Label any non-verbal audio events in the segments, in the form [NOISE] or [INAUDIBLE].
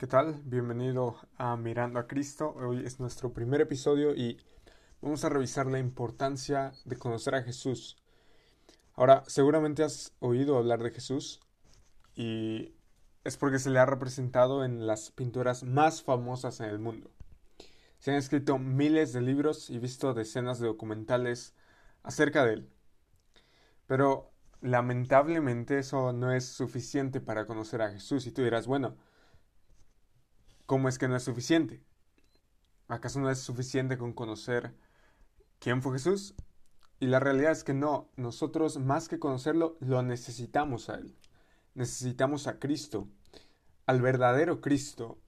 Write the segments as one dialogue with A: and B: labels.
A: ¿Qué tal? Bienvenido a Mirando a Cristo. Hoy es nuestro primer episodio y vamos a revisar la importancia de conocer a Jesús. Ahora, seguramente has oído hablar de Jesús y es porque se le ha representado en las pinturas más famosas en el mundo. Se han escrito miles de libros y visto decenas de documentales acerca de él. Pero lamentablemente eso no es suficiente para conocer a Jesús y tú dirás, bueno, ¿Cómo es que no es suficiente? ¿Acaso no es suficiente con conocer quién fue Jesús? Y la realidad es que no, nosotros más que conocerlo, lo necesitamos a Él. Necesitamos a Cristo, al verdadero Cristo,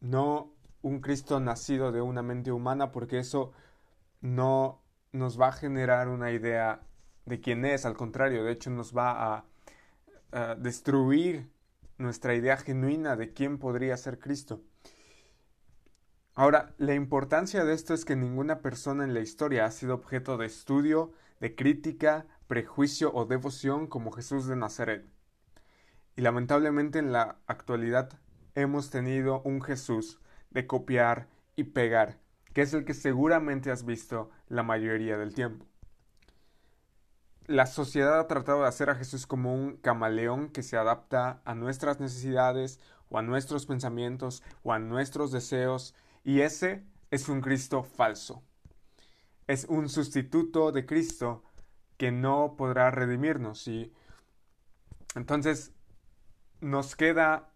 A: no un Cristo nacido de una mente humana, porque eso no nos va a generar una idea de quién es, al contrario, de hecho nos va a, a destruir nuestra idea genuina de quién podría ser Cristo. Ahora, la importancia de esto es que ninguna persona en la historia ha sido objeto de estudio, de crítica, prejuicio o devoción como Jesús de Nazaret. Y lamentablemente en la actualidad hemos tenido un Jesús de copiar y pegar, que es el que seguramente has visto la mayoría del tiempo la sociedad ha tratado de hacer a Jesús como un camaleón que se adapta a nuestras necesidades o a nuestros pensamientos o a nuestros deseos y ese es un Cristo falso. Es un sustituto de Cristo que no podrá redimirnos y entonces nos queda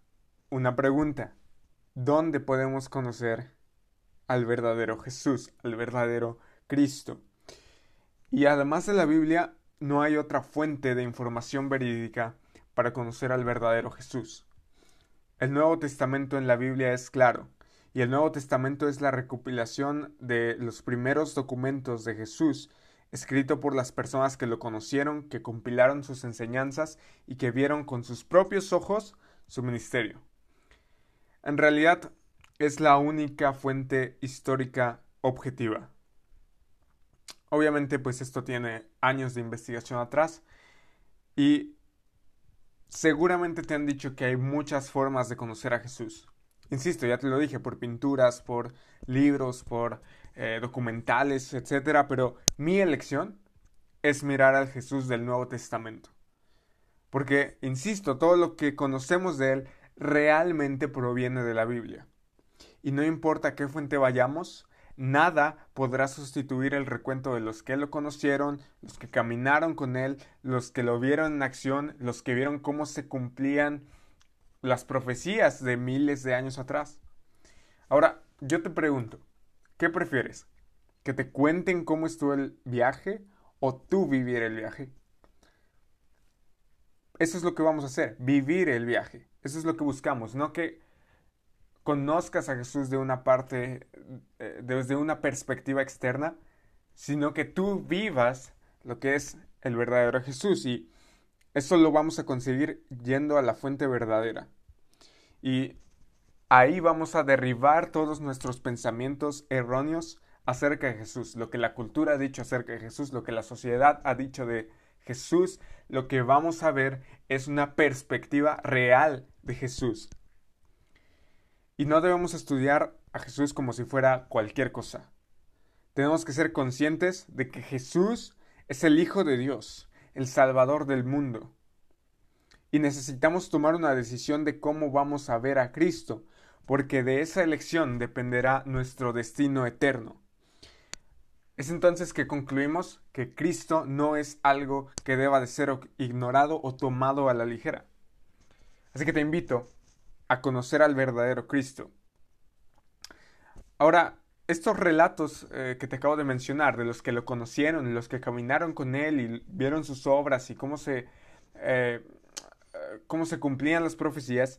A: una pregunta. ¿Dónde podemos conocer al verdadero Jesús, al verdadero Cristo? Y además de la Biblia, no hay otra fuente de información verídica para conocer al verdadero Jesús. El Nuevo Testamento en la Biblia es claro, y el Nuevo Testamento es la recopilación de los primeros documentos de Jesús, escrito por las personas que lo conocieron, que compilaron sus enseñanzas y que vieron con sus propios ojos su ministerio. En realidad, es la única fuente histórica objetiva. Obviamente, pues esto tiene años de investigación atrás y seguramente te han dicho que hay muchas formas de conocer a Jesús. Insisto, ya te lo dije, por pinturas, por libros, por eh, documentales, etc. Pero mi elección es mirar al Jesús del Nuevo Testamento. Porque, insisto, todo lo que conocemos de Él realmente proviene de la Biblia. Y no importa qué fuente vayamos, Nada podrá sustituir el recuento de los que lo conocieron, los que caminaron con él, los que lo vieron en acción, los que vieron cómo se cumplían las profecías de miles de años atrás. Ahora, yo te pregunto, ¿qué prefieres? ¿Que te cuenten cómo estuvo el viaje o tú vivir el viaje? Eso es lo que vamos a hacer, vivir el viaje. Eso es lo que buscamos, no que conozcas a Jesús de una parte, eh, desde una perspectiva externa, sino que tú vivas lo que es el verdadero Jesús. Y eso lo vamos a conseguir yendo a la fuente verdadera. Y ahí vamos a derribar todos nuestros pensamientos erróneos acerca de Jesús, lo que la cultura ha dicho acerca de Jesús, lo que la sociedad ha dicho de Jesús, lo que vamos a ver es una perspectiva real de Jesús. Y no debemos estudiar a Jesús como si fuera cualquier cosa. Tenemos que ser conscientes de que Jesús es el Hijo de Dios, el Salvador del mundo. Y necesitamos tomar una decisión de cómo vamos a ver a Cristo, porque de esa elección dependerá nuestro destino eterno. Es entonces que concluimos que Cristo no es algo que deba de ser ignorado o tomado a la ligera. Así que te invito a conocer al verdadero Cristo. Ahora, estos relatos eh, que te acabo de mencionar, de los que lo conocieron, los que caminaron con él y vieron sus obras y cómo se, eh, cómo se cumplían las profecías,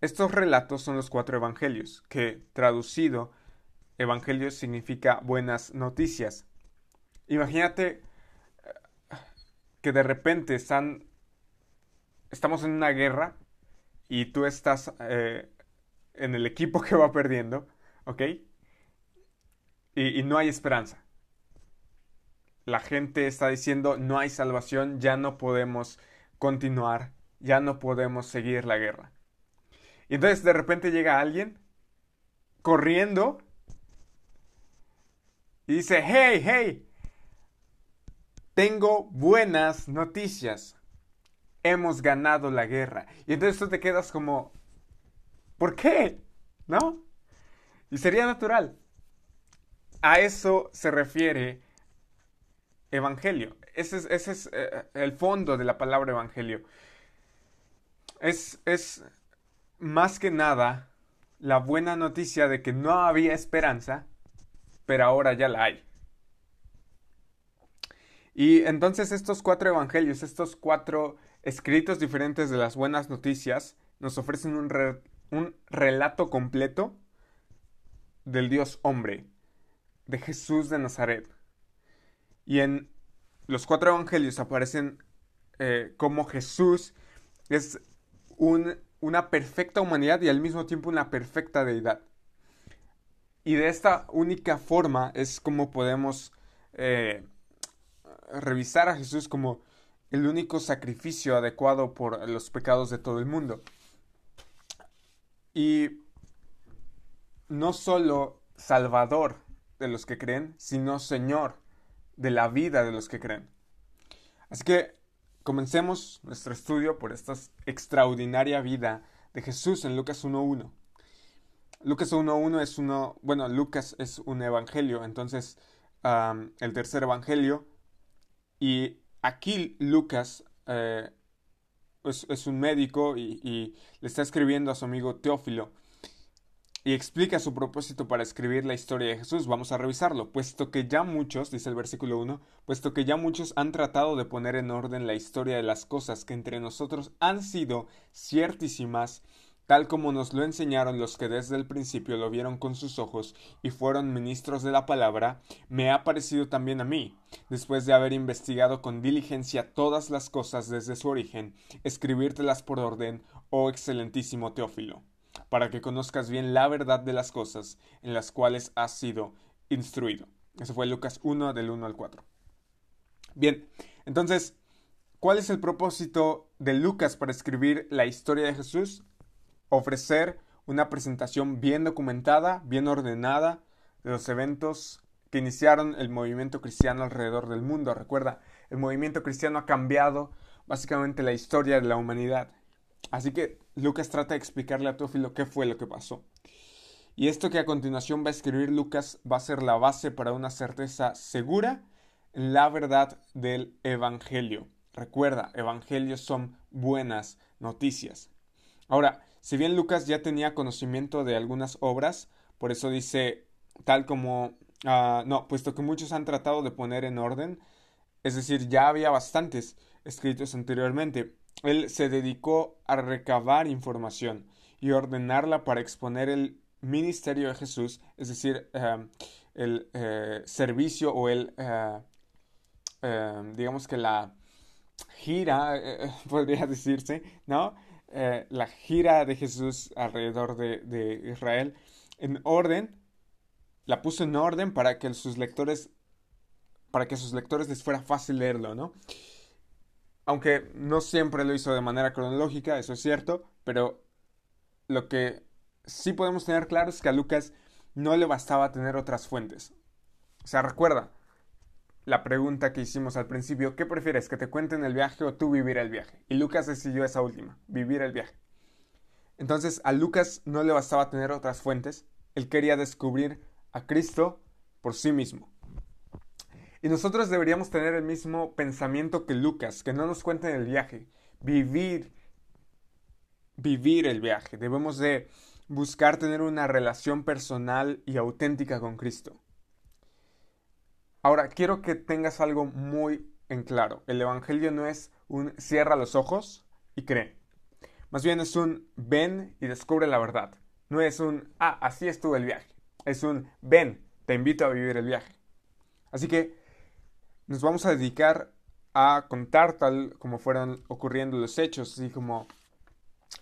A: estos relatos son los cuatro evangelios, que traducido, evangelio significa buenas noticias. Imagínate eh, que de repente están, estamos en una guerra y tú estás eh, en el equipo que va perdiendo, ¿ok? Y, y no hay esperanza. La gente está diciendo no hay salvación, ya no podemos continuar, ya no podemos seguir la guerra. Y entonces de repente llega alguien corriendo y dice, hey, hey, tengo buenas noticias. Hemos ganado la guerra. Y entonces tú te quedas como, ¿por qué? ¿No? Y sería natural. A eso se refiere evangelio. Ese es, ese es eh, el fondo de la palabra evangelio. Es, es más que nada la buena noticia de que no había esperanza, pero ahora ya la hay. Y entonces estos cuatro evangelios, estos cuatro escritos diferentes de las buenas noticias, nos ofrecen un, un relato completo del Dios hombre, de Jesús de Nazaret. Y en los cuatro evangelios aparecen eh, como Jesús es una perfecta humanidad y al mismo tiempo una perfecta deidad. Y de esta única forma es como podemos eh, revisar a Jesús como el único sacrificio adecuado por los pecados de todo el mundo. Y no solo Salvador de los que creen, sino Señor de la vida de los que creen. Así que comencemos nuestro estudio por esta extraordinaria vida de Jesús en Lucas 1.1. Lucas 1.1 es uno, bueno, Lucas es un evangelio, entonces el tercer evangelio, y aquí Lucas eh, es, un médico y le está escribiendo a su amigo Teófilo y explica su propósito para escribir la historia de Jesús. Vamos a revisarlo, puesto que ya muchos, dice el versículo 1, puesto que ya muchos han tratado de poner en orden la historia de las cosas que entre nosotros han sido ciertísimas, tal como nos lo enseñaron los que desde el principio lo vieron con sus ojos y fueron ministros de la palabra, me ha parecido también a mí, después de haber investigado con diligencia todas las cosas desde su origen, escribírtelas por orden, oh excelentísimo Teófilo para que conozcas bien la verdad de las cosas en las cuales has sido instruido. Eso fue Lucas 1 del 1 al 4. Bien, entonces, ¿cuál es el propósito de Lucas para escribir la historia de Jesús? Ofrecer una presentación bien documentada, bien ordenada de los eventos que iniciaron el movimiento cristiano alrededor del mundo. Recuerda, el movimiento cristiano ha cambiado básicamente la historia de la humanidad. Así que Lucas trata de explicarle a Teófilo qué fue lo que pasó. Y esto que a continuación va a escribir Lucas va a ser la base para una certeza segura en la verdad del Evangelio. Recuerda, Evangelios son buenas noticias. Ahora, si bien Lucas ya tenía conocimiento de algunas obras, por eso dice tal como... Ah, no, puesto que muchos han tratado de poner en orden, es decir, ya había bastantes escritos anteriormente, él se dedicó a recabar información y ordenarla para exponer el ministerio de Jesús, es decir, eh, el eh, servicio o el, eh, digamos que la gira, [LAUGHS] podría decirse, ¿no? La gira de Jesús alrededor de, Israel en orden, la puso en orden para que sus lectores, para que sus lectores les fuera fácil leerlo, ¿no? aunque no siempre lo hizo de manera cronológica, eso es cierto, pero lo que sí podemos tener claro es que a Lucas no le bastaba tener otras fuentes. O sea, recuerda la pregunta que hicimos al principio, ¿qué prefieres, que te cuenten el viaje o tú vivir el viaje? Y Lucas decidió esa última, vivir el viaje. Entonces a Lucas no le bastaba tener otras fuentes, él quería descubrir a Cristo por sí mismo. Y nosotros deberíamos tener el mismo pensamiento que Lucas, que no nos cuenten el viaje, vivir, vivir el viaje. Debemos de buscar tener una relación personal y auténtica con Cristo. Ahora, quiero que tengas algo muy en claro. El Evangelio no es un cierra los ojos y cree. Más bien es un ven y descubre la verdad. No es un, ah, así estuvo el viaje. Es un, ven, te invito a vivir el viaje. Así que nos vamos a dedicar a contar tal como fueron ocurriendo los hechos, así como,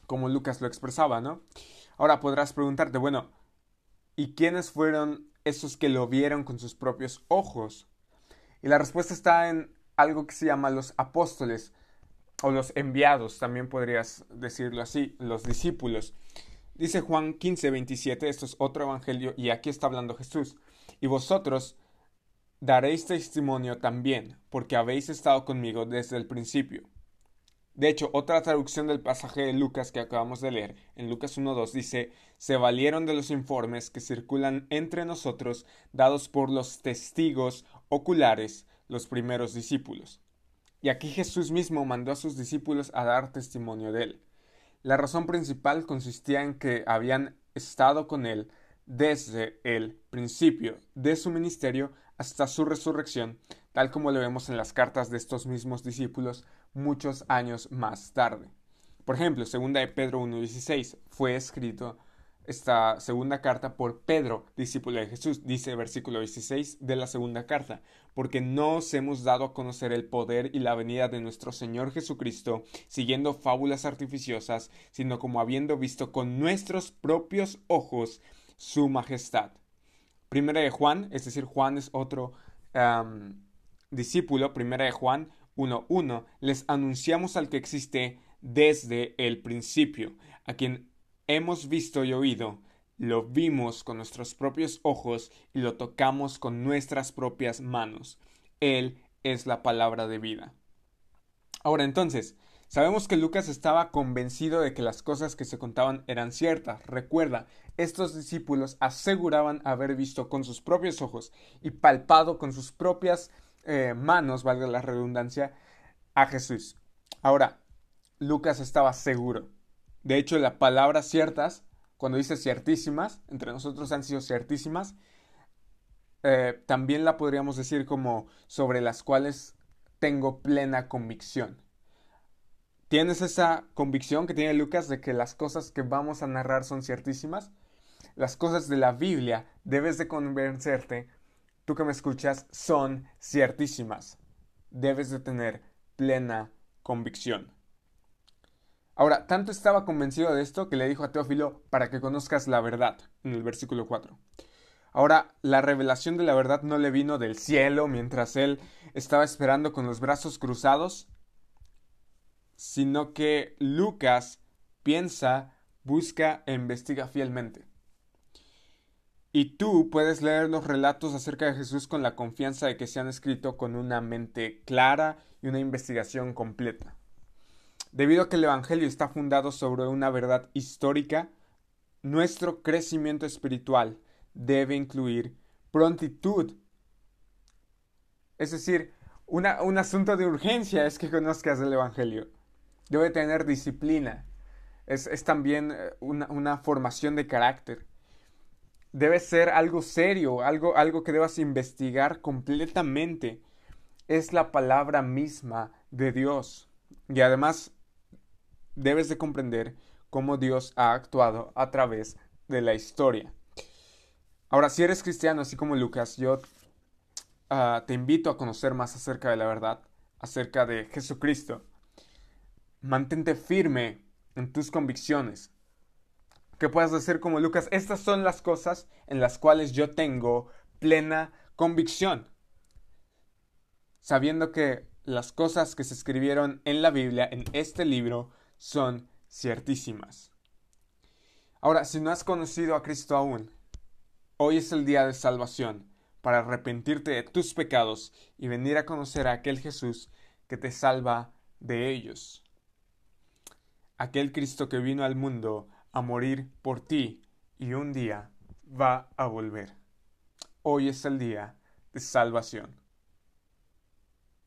A: como Lucas lo expresaba, ¿no? Ahora podrás preguntarte, bueno, ¿y quiénes fueron esos que lo vieron con sus propios ojos? Y la respuesta está en algo que se llama los apóstoles o los enviados, también podrías decirlo así, los discípulos. Dice Juan 15, 27, esto es otro evangelio y aquí está hablando Jesús. Y vosotros daréis testimonio también, porque habéis estado conmigo desde el principio. De hecho, otra traducción del pasaje de Lucas que acabamos de leer, en Lucas 1.2, dice, se valieron de los informes que circulan entre nosotros dados por los testigos oculares, los primeros discípulos. Y aquí Jesús mismo mandó a sus discípulos a dar testimonio de él. La razón principal consistía en que habían estado con él desde el principio de su ministerio hasta su resurrección, tal como lo vemos en las cartas de estos mismos discípulos muchos años más tarde. Por ejemplo, segunda de Pedro 1.16 fue escrito esta segunda carta por Pedro, discípulo de Jesús, dice versículo 16 de la segunda carta, porque no os hemos dado a conocer el poder y la venida de nuestro Señor Jesucristo, siguiendo fábulas artificiosas, sino como habiendo visto con nuestros propios ojos su majestad. Primera de Juan, es decir, Juan es otro discípulo, primera de Juan 1.1, les anunciamos al que existe desde el principio, a quien hemos visto y oído, lo vimos con nuestros propios ojos y lo tocamos con nuestras propias manos. Él es la palabra de vida. Ahora entonces, sabemos que Lucas estaba convencido de que las cosas que se contaban eran ciertas. Recuerda, estos discípulos aseguraban haber visto con sus propios ojos y palpado con sus propias eh, manos, valga la redundancia, a Jesús. Ahora, Lucas estaba seguro. De hecho, la palabra ciertas, cuando dice ciertísimas, entre nosotros han sido ciertísimas, eh, también la podríamos decir como sobre las cuales tengo plena convicción. ¿Tienes esa convicción que tiene Lucas de que las cosas que vamos a narrar son ciertísimas? Las cosas de la Biblia debes de convencerte tú que me escuchas, son ciertísimas. Debes de tener plena convicción. Ahora, tanto estaba convencido de esto que le dijo a Teófilo para que conozcas la verdad, en el versículo 4. Ahora, la revelación de la verdad no le vino del cielo mientras él estaba esperando con los brazos cruzados, sino que Lucas piensa, busca e investiga fielmente. Y tú puedes leer los relatos acerca de Jesús con la confianza de que se han escrito con una mente clara y una investigación completa. Debido a que el Evangelio está fundado sobre una verdad histórica, nuestro crecimiento espiritual debe incluir prontitud. Es decir, un asunto de urgencia es que conozcas el Evangelio. Debe tener disciplina. Es, también eh, una formación de carácter debe ser algo serio, algo, algo que debas investigar completamente. Es la palabra misma de Dios. Y además debes de comprender cómo Dios ha actuado a través de la historia. Ahora, si eres cristiano, así como Lucas, yo ah, te invito a conocer más acerca de la verdad, acerca de Jesucristo. Mantente firme en tus convicciones que puedas decir como Lucas, estas son las cosas en las cuales yo tengo plena convicción, sabiendo que las cosas que se escribieron en la Biblia, en este libro, son ciertísimas. Ahora, si no has conocido a Cristo aún, hoy es el día de salvación para arrepentirte de tus pecados y venir a conocer a aquel Jesús que te salva de ellos. Aquel Cristo que vino al mundo a morir por ti y un día va a volver. Hoy es el día de salvación.